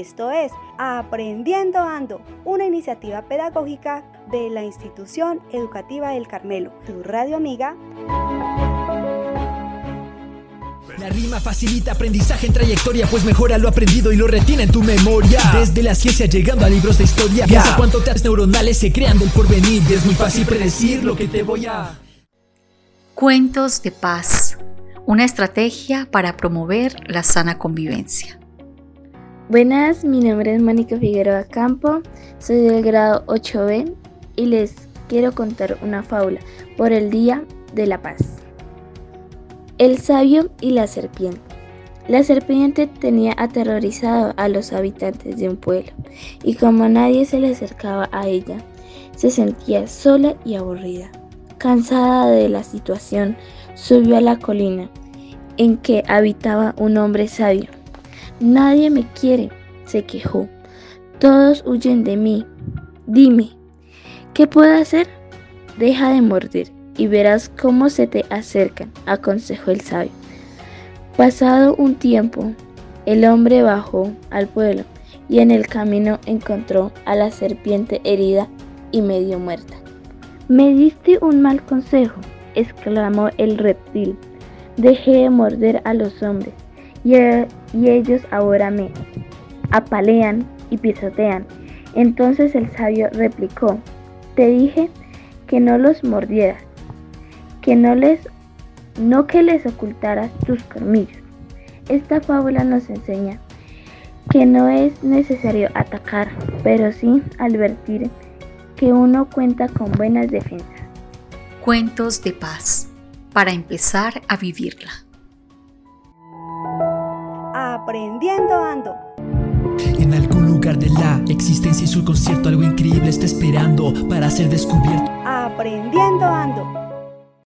Esto es Aprendiendo Ando, una iniciativa pedagógica de la Institución Educativa del Carmelo, tu radio amiga. La rima facilita aprendizaje en trayectoria, pues mejora lo aprendido y lo retiene en tu memoria. Desde la ciencia llegando a libros de historia, piensa cuánto teas neuronales se crean del porvenir. Y es muy fácil predecir lo que te voy a. Cuentos de paz, una estrategia para promover la sana convivencia. Buenas, mi nombre es Mónica Figueroa Campo, soy del grado 8B y les quiero contar una fábula por el Día de la Paz. El sabio y la serpiente. La serpiente tenía aterrorizado a los habitantes de un pueblo y como nadie se le acercaba a ella, se sentía sola y aburrida. Cansada de la situación, subió a la colina en que habitaba un hombre sabio Nadie me quiere, se quejó. Todos huyen de mí. Dime, ¿qué puedo hacer? Deja de morder y verás cómo se te acercan, aconsejó el sabio. Pasado un tiempo, el hombre bajó al pueblo y en el camino encontró a la serpiente herida y medio muerta. Me diste un mal consejo, exclamó el reptil. Dejé de morder a los hombres y, ellos ahora me apalean y pisotean. Entonces el sabio replicó, te dije que no los mordieras, que no les no que les ocultaras tus colmillos. Esta fábula nos enseña que no es necesario atacar, pero sí advertir que uno cuenta con buenas defensas. Cuentos de paz para empezar a vivirla aprendiendo ando. En algún lugar de la existencia y su concierto algo increíble está esperando para ser descubierto. Aprendiendo ando.